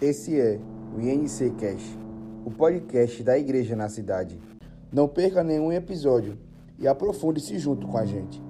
Esse é o INC Cash, o podcast da igreja na cidade. Não perca nenhum episódio e aprofunde-se junto com a gente.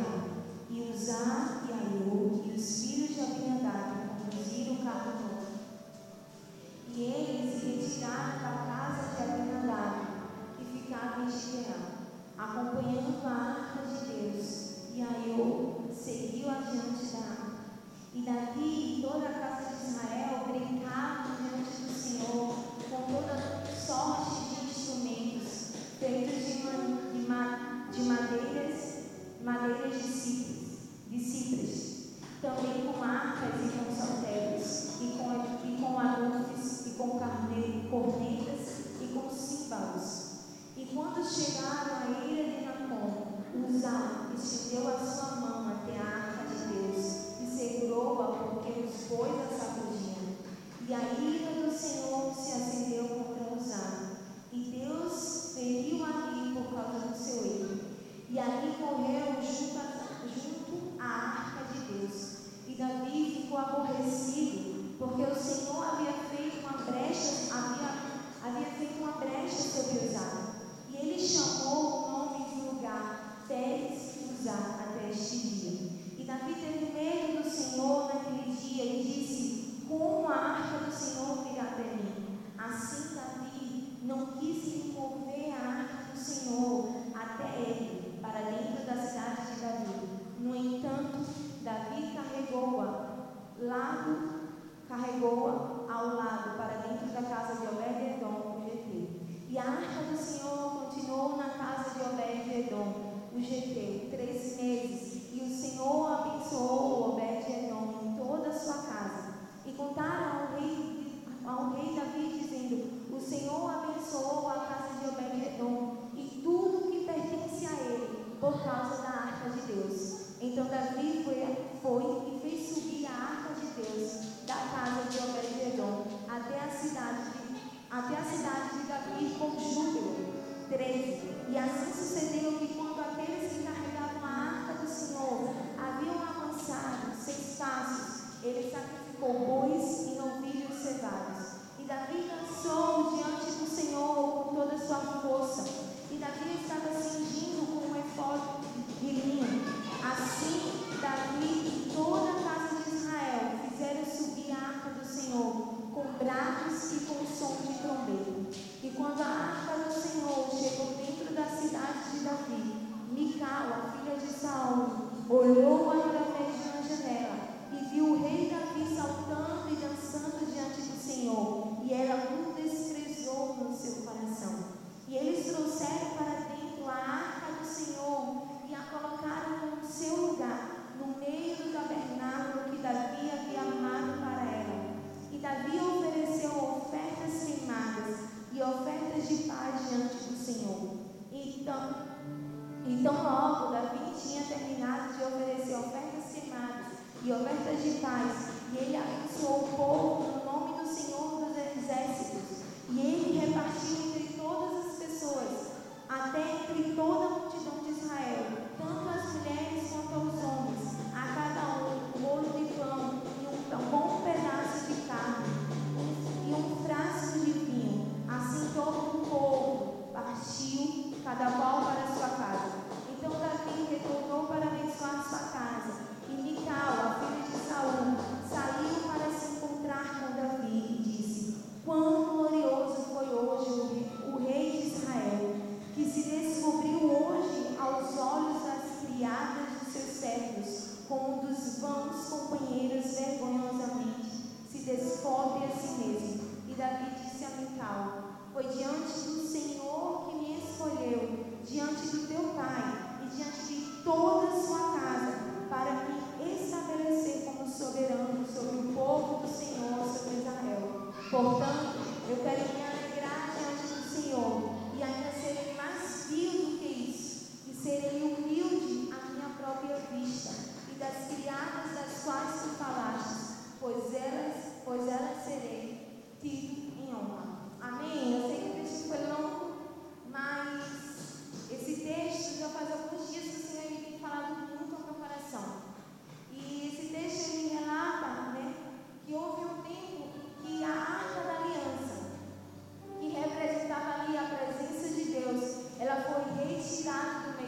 Moriá, e Uzá e Aiô e os filhos de Abinadab conduziram o carro novo. E eles se retiraram para a casa de Abinadab, que ficava em Gileá, acompanhando a arca de Deus, e Aiô seguiu adiante da arca. E Davi e toda a casa de Israel brincaram diante do Senhor com toda sorte de instrumentos feitos de, de, de madeira madeiras de cipres, de cipres também com arcas e com saltérios, e com, e com e com carneiro, cornetas e com símbolos. E quando chegaram à ilha de Nacon, Uzá estendeu a sua mão até a arca de Deus e segurou-a porque os bois a sacudiam. E a ira do Senhor se acendeu ali morreram os arca de Deus. Então Davi foi, foi e fez subir a arca de Deus da casa de Obed-Edom até a cidade de, até a cidade de Davi com júbilo. 13. E assim sucedeu que quando aqueles que carregavam a arca do Senhor haviam avançado seis passos, ele sacrificou bois e novilhos cevados. E Davi dançou diante do Senhor com toda a sua força. E Davi estava assim. Assim, Davi e toda a casa de Israel fizeram subir a arca do Senhor com brados e com som de trombeta. E quando a arca do Senhor chegou dentro da cidade de Davi, Micael, a filha de Saul, olhou através de uma janela e viu o rei Davi saltando e dançando diante do Senhor, e ela o desprezou no seu coração. E eles trouxeram para dentro a arca do Senhor como um dos vãos companheiros vergonhosamente se descobre a si mesmo. E Davi disse a Mical: Foi diante do Senhor que me escolheu, diante do teu pai e diante de toda a sua casa, para me estabelecer como soberano sobre o povo do Senhor, sobre Israel. Portanto, eu quero me alegrar diante do Senhor e ainda serei mais vil do que isso, e serei humilde à minha própria vista das criadas das quais tu falaste, pois elas, pois elas serei tido em honra. Amém? Eu sei que o texto foi longo, mas esse texto já faz alguns dias que o Senhor tem falado muito ao meu coração. E esse texto ele relata né, que houve um tempo que a arca da aliança, que representava ali a presença de Deus, ela foi retirada do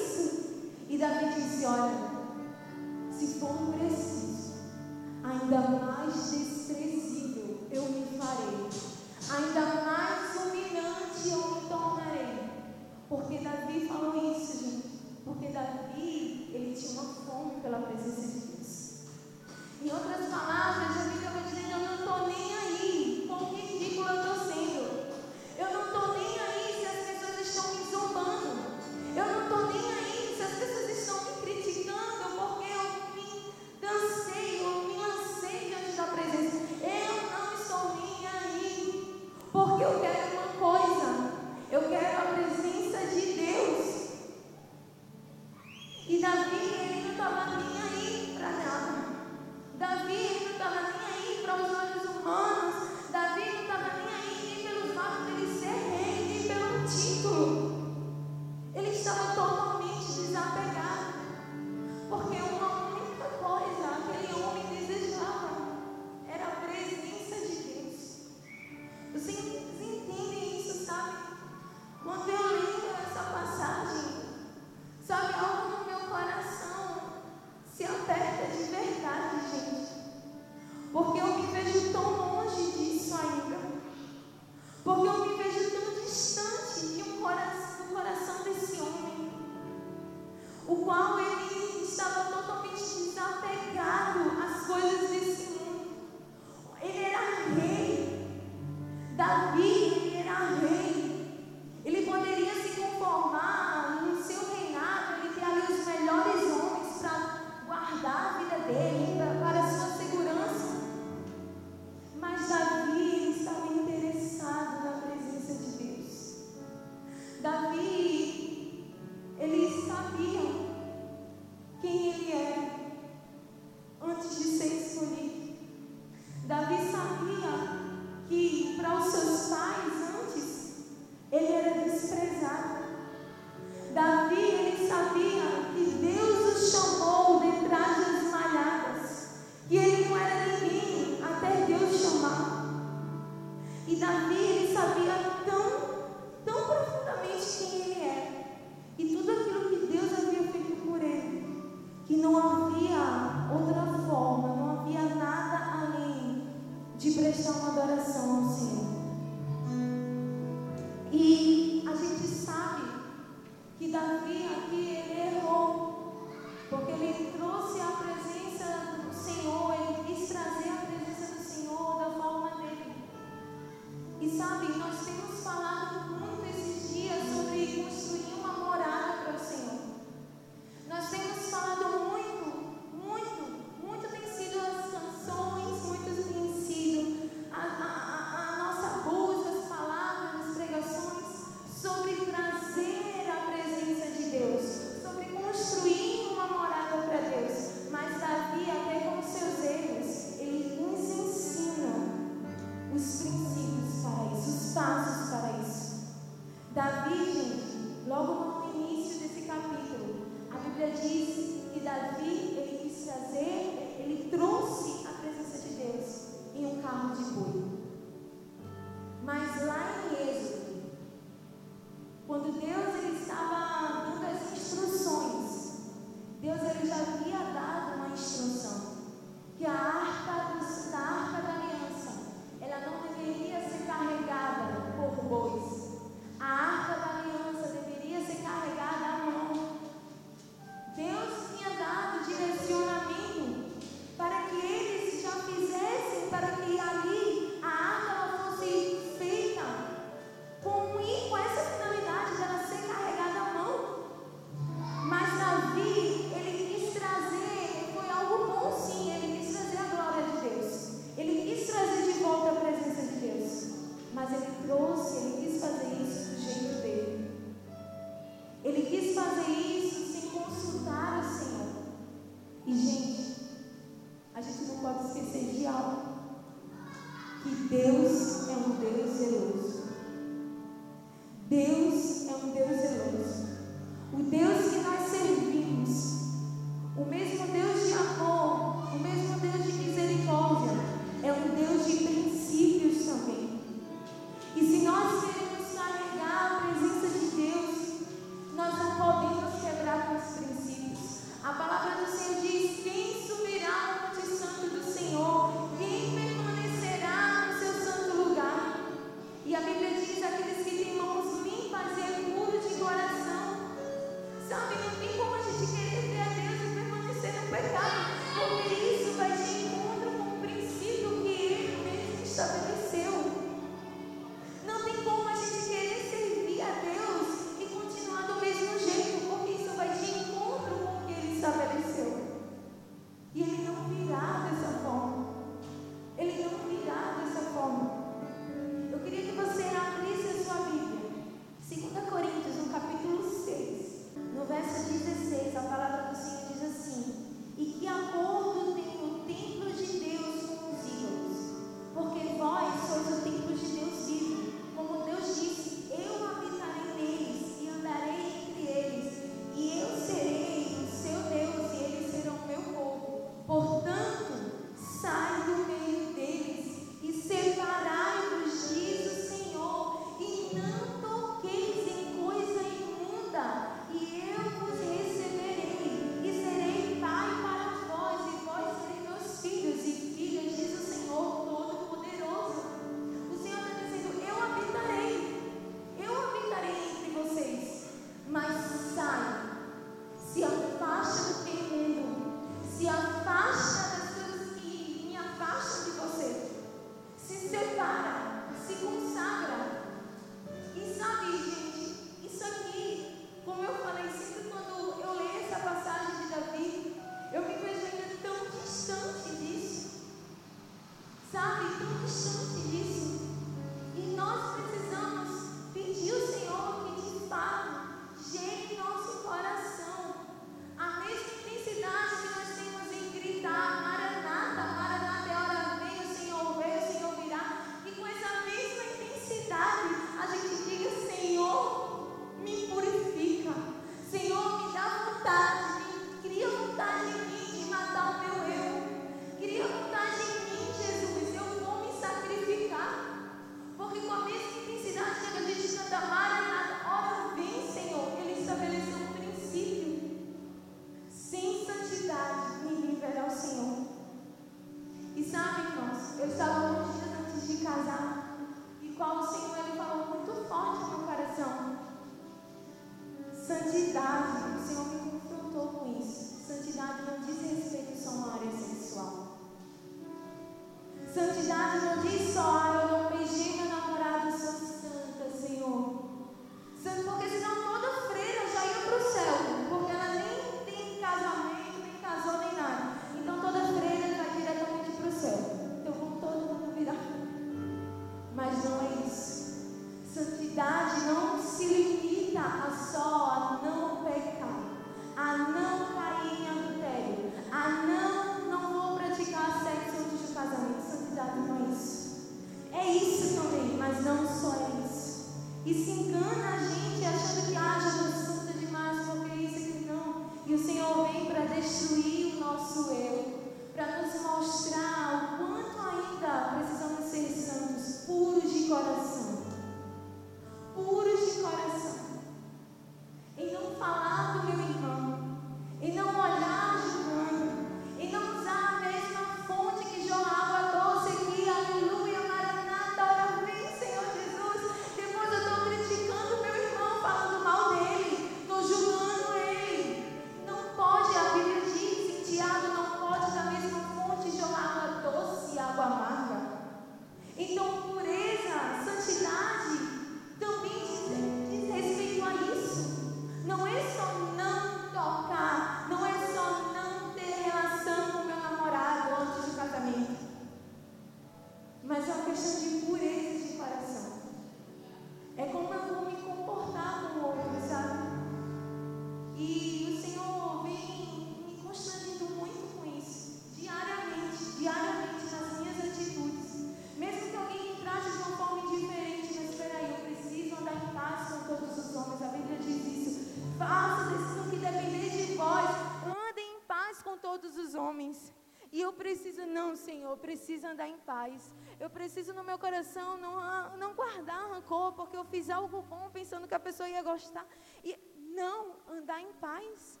paz. Eu preciso no meu coração não, não guardar rancor, porque eu fiz algo bom pensando que a pessoa ia gostar. E não, andar em paz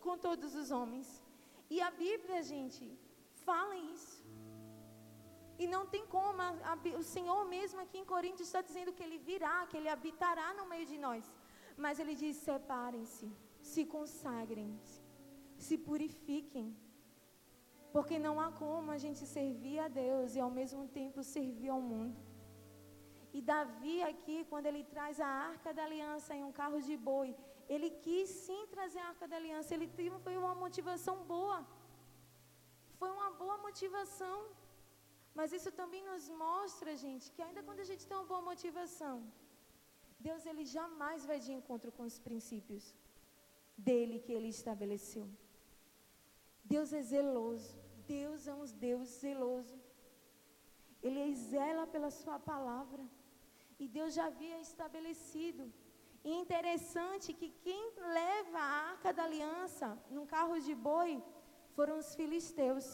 com todos os homens. E a Bíblia, gente, fala isso. E não tem como, a, a, o Senhor mesmo aqui em Coríntios está dizendo que Ele virá, que Ele habitará no meio de nós. Mas Ele diz: separem-se, se consagrem, se purifiquem. Porque não há como a gente servir a Deus e ao mesmo tempo servir ao mundo. E Davi aqui, quando ele traz a arca da aliança em um carro de boi, ele quis sim trazer a arca da aliança. Ele teve, foi uma motivação boa. Foi uma boa motivação. Mas isso também nos mostra, gente, que ainda quando a gente tem uma boa motivação, Deus ele jamais vai de encontro com os princípios dele que ele estabeleceu. Deus é zeloso. Deus é um Deus zeloso. Ele zela pela sua palavra. E Deus já havia estabelecido. E interessante que quem leva a arca da aliança num carro de boi foram os filisteus.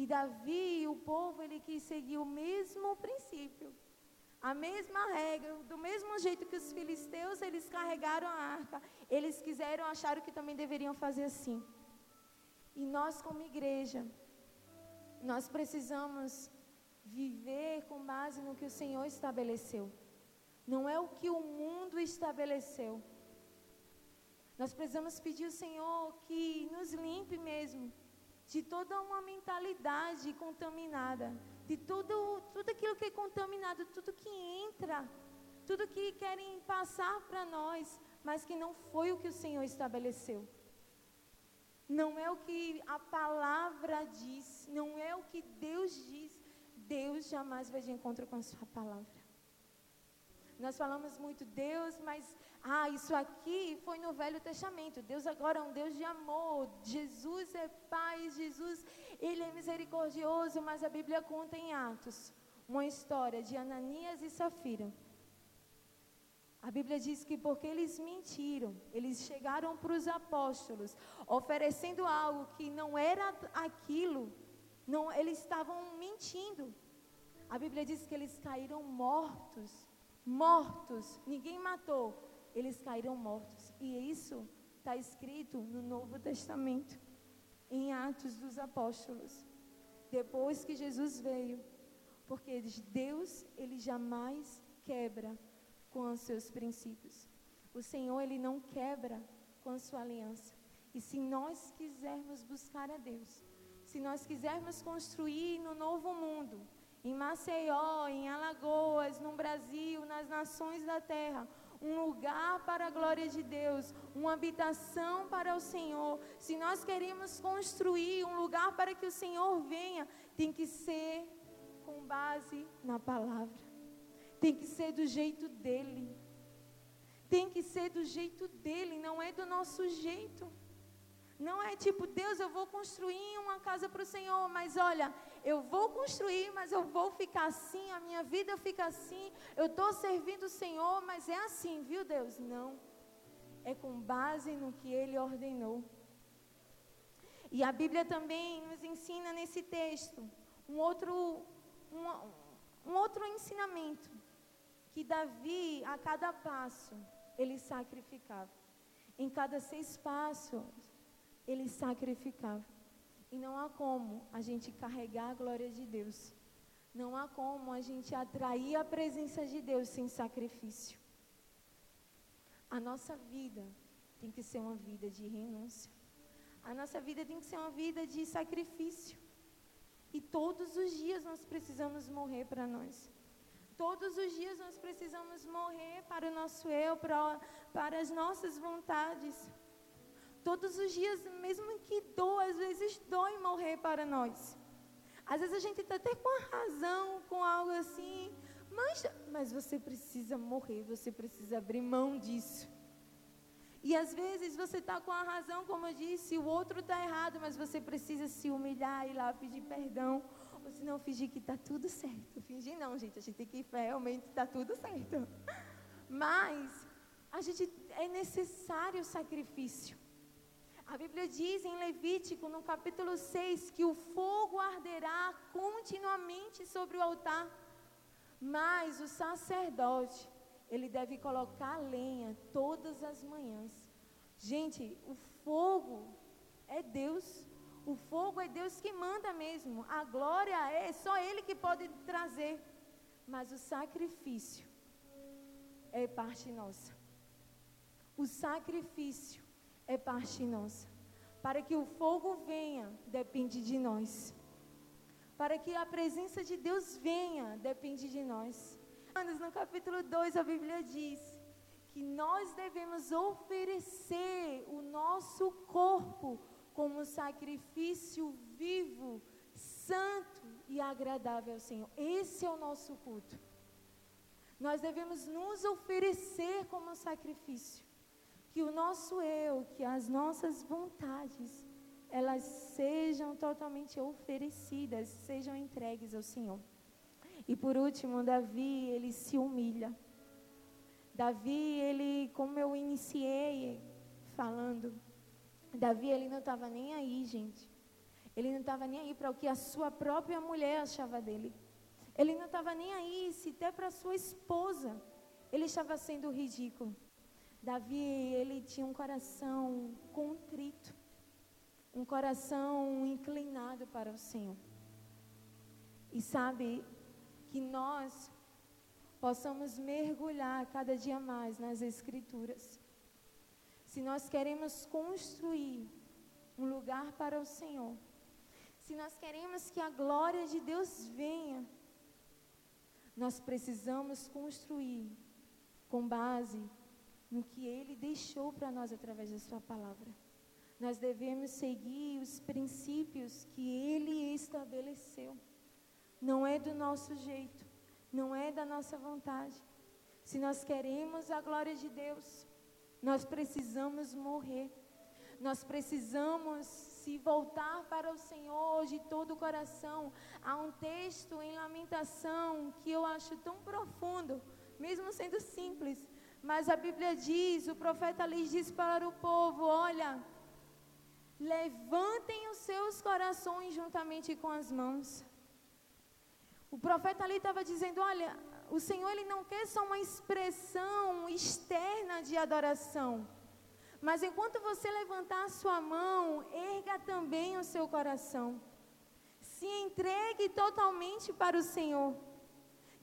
E Davi e o povo, ele quis seguir o mesmo princípio, a mesma regra, do mesmo jeito que os filisteus, eles carregaram a arca, eles quiseram, acharam que também deveriam fazer assim. E nós, como igreja, nós precisamos viver com base no que o Senhor estabeleceu. Não é o que o mundo estabeleceu. Nós precisamos pedir ao Senhor que nos limpe mesmo de toda uma mentalidade contaminada, de tudo, tudo aquilo que é contaminado, tudo que entra, tudo que querem passar para nós, mas que não foi o que o Senhor estabeleceu. Não é o que a palavra diz, não é o que Deus diz. Deus jamais vai de encontro com a sua palavra. Nós falamos muito Deus, mas ah, isso aqui foi no Velho Testamento. Deus agora é um Deus de amor. Jesus é Pai, Jesus, ele é misericordioso, mas a Bíblia conta em Atos uma história de Ananias e Safira. A Bíblia diz que porque eles mentiram, eles chegaram para os apóstolos oferecendo algo que não era aquilo, não, eles estavam mentindo. A Bíblia diz que eles caíram mortos, mortos, ninguém matou, eles caíram mortos. E isso está escrito no Novo Testamento, em Atos dos Apóstolos. Depois que Jesus veio, porque Deus, ele jamais quebra com os seus princípios. O Senhor, Ele não quebra com a sua aliança. E se nós quisermos buscar a Deus, se nós quisermos construir no novo mundo, em Maceió, em Alagoas, no Brasil, nas nações da terra, um lugar para a glória de Deus, uma habitação para o Senhor. Se nós queremos construir um lugar para que o Senhor venha, tem que ser com base na palavra. Tem que ser do jeito dele. Tem que ser do jeito dele, não é do nosso jeito. Não é tipo, Deus, eu vou construir uma casa para o Senhor, mas olha, eu vou construir, mas eu vou ficar assim, a minha vida fica assim, eu estou servindo o Senhor, mas é assim, viu Deus? Não. É com base no que Ele ordenou. E a Bíblia também nos ensina nesse texto um outro, um, um outro ensinamento. Que Davi, a cada passo, ele sacrificava. Em cada seis passos, ele sacrificava. E não há como a gente carregar a glória de Deus. Não há como a gente atrair a presença de Deus sem sacrifício. A nossa vida tem que ser uma vida de renúncia. A nossa vida tem que ser uma vida de sacrifício. E todos os dias nós precisamos morrer para nós. Todos os dias nós precisamos morrer para o nosso eu, para, para as nossas vontades. Todos os dias, mesmo que doa, às vezes dói morrer para nós. Às vezes a gente está até com a razão, com algo assim, mas, mas você precisa morrer, você precisa abrir mão disso. E às vezes você está com a razão, como eu disse, o outro está errado, mas você precisa se humilhar e lá pedir perdão. Ou se não, fingir que está tudo certo. Fingir não, gente, a gente tem que realmente está tudo certo. Mas a gente é necessário o sacrifício. A Bíblia diz em Levítico, no capítulo 6, que o fogo arderá continuamente sobre o altar, mas o sacerdote, ele deve colocar lenha todas as manhãs. Gente, o fogo é Deus. O fogo é Deus que manda mesmo. A glória é só Ele que pode trazer. Mas o sacrifício é parte nossa. O sacrifício é parte nossa. Para que o fogo venha, depende de nós. Para que a presença de Deus venha, depende de nós. No capítulo 2, a Bíblia diz que nós devemos oferecer o nosso corpo como sacrifício vivo, santo e agradável ao Senhor. Esse é o nosso culto. Nós devemos nos oferecer como sacrifício que o nosso eu, que as nossas vontades, elas sejam totalmente oferecidas, sejam entregues ao Senhor. E por último, Davi, ele se humilha. Davi, ele, como eu iniciei falando, Davi, ele não estava nem aí, gente. Ele não estava nem aí para o que a sua própria mulher achava dele. Ele não estava nem aí se até para sua esposa ele estava sendo ridículo. Davi, ele tinha um coração contrito, um coração inclinado para o Senhor. E sabe que nós possamos mergulhar cada dia mais nas Escrituras. Se nós queremos construir um lugar para o Senhor, se nós queremos que a glória de Deus venha, nós precisamos construir com base no que Ele deixou para nós através da Sua palavra. Nós devemos seguir os princípios que Ele estabeleceu. Não é do nosso jeito, não é da nossa vontade. Se nós queremos a glória de Deus, nós precisamos morrer. Nós precisamos se voltar para o Senhor de todo o coração. Há um texto em Lamentação que eu acho tão profundo, mesmo sendo simples, mas a Bíblia diz, o profeta ali diz para o povo: olha, levantem os seus corações juntamente com as mãos. O profeta ali estava dizendo: olha, o Senhor ele não quer só uma expressão externa de adoração. Mas enquanto você levantar a sua mão, erga também o seu coração. Se entregue totalmente para o Senhor.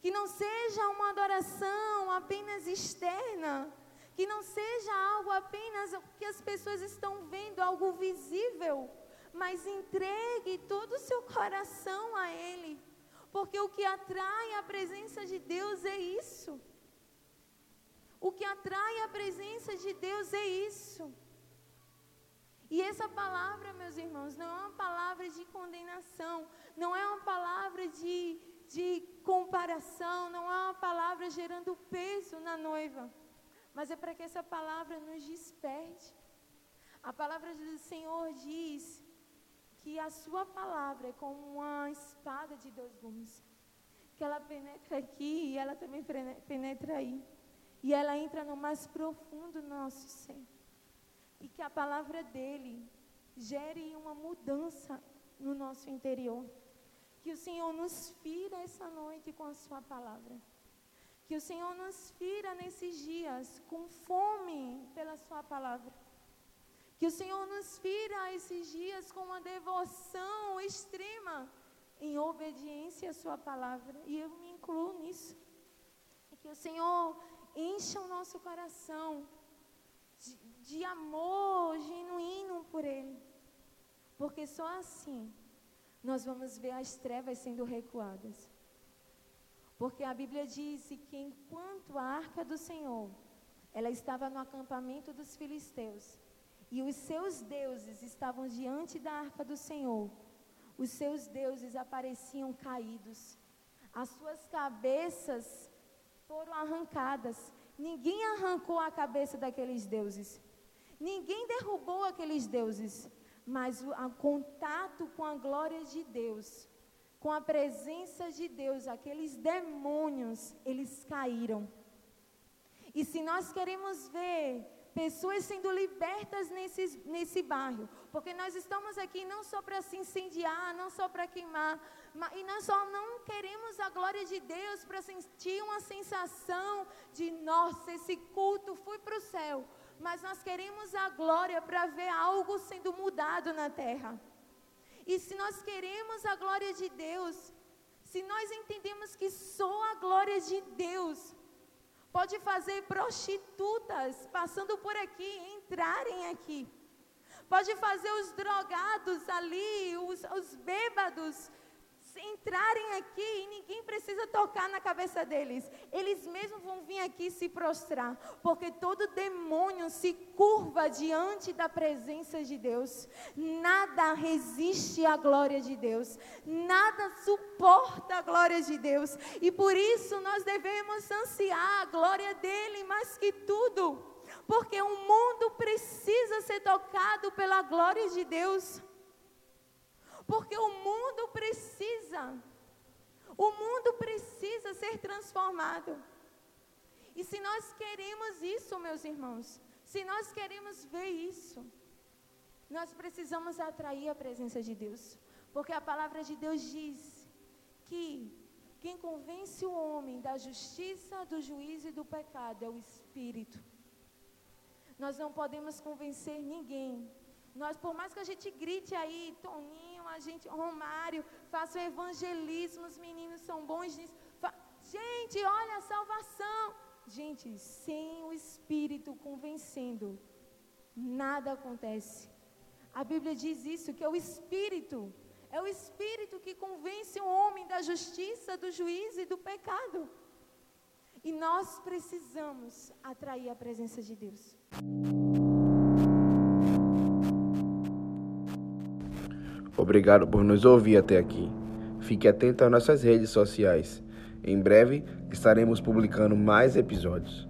Que não seja uma adoração apenas externa, que não seja algo apenas que as pessoas estão vendo, algo visível, mas entregue todo o seu coração a Ele, porque o que atrai a presença de Deus é isso. O que atrai a presença de Deus é isso. E essa palavra, meus irmãos, não é uma palavra de condenação, não é uma palavra de, de comparação, não é uma palavra gerando peso na noiva, mas é para que essa palavra nos desperte. A palavra do Senhor diz que a sua palavra é como uma espada de dois gumes, que ela penetra aqui e ela também penetra aí, e ela entra no mais profundo do nosso ser e que a palavra dele gere uma mudança no nosso interior. Que o Senhor nos fira essa noite com a sua palavra. Que o Senhor nos fira nesses dias com fome pela sua palavra. Que o Senhor nos fira esses dias com uma devoção extrema em obediência à sua palavra. E eu me incluo nisso. Que o Senhor encha o nosso coração de amor genuíno por Ele. Porque só assim nós vamos ver as trevas sendo recuadas. Porque a Bíblia diz que enquanto a arca do Senhor, ela estava no acampamento dos filisteus, e os seus deuses estavam diante da arca do Senhor, os seus deuses apareciam caídos, as suas cabeças foram arrancadas. Ninguém arrancou a cabeça daqueles deuses. Ninguém derrubou aqueles deuses, mas o contato com a glória de Deus, com a presença de Deus, aqueles demônios, eles caíram. E se nós queremos ver pessoas sendo libertas nesse, nesse bairro, porque nós estamos aqui não só para se incendiar, não só para queimar, mas, e nós só não queremos a glória de Deus para sentir uma sensação de, nossa, esse culto foi para o céu mas nós queremos a glória para ver algo sendo mudado na terra. E se nós queremos a glória de Deus, se nós entendemos que só a glória de Deus pode fazer prostitutas passando por aqui entrarem aqui, pode fazer os drogados ali, os, os bêbados entrarem aqui e ninguém precisa tocar na cabeça deles. Eles mesmos vão vir aqui se prostrar, porque todo demônio se curva diante da presença de Deus. Nada resiste à glória de Deus, nada suporta a glória de Deus, e por isso nós devemos ansiar a glória dele mais que tudo. Porque o mundo precisa ser tocado pela glória de Deus. Porque o mundo precisa. O mundo precisa ser transformado. E se nós queremos isso, meus irmãos, se nós queremos ver isso, nós precisamos atrair a presença de Deus. Porque a palavra de Deus diz que quem convence o homem da justiça, do juízo e do pecado é o Espírito. Nós não podemos convencer ninguém. Nós, por mais que a gente grite aí, Toninho, a gente, Romário, faça o evangelismo, os meninos são bons nisso. Fa gente, olha a salvação. Gente, sem o Espírito convencendo, nada acontece. A Bíblia diz isso, que é o Espírito. É o Espírito que convence o homem da justiça, do juízo e do pecado. E nós precisamos atrair a presença de Deus. Obrigado por nos ouvir até aqui. Fique atento às nossas redes sociais. Em breve estaremos publicando mais episódios.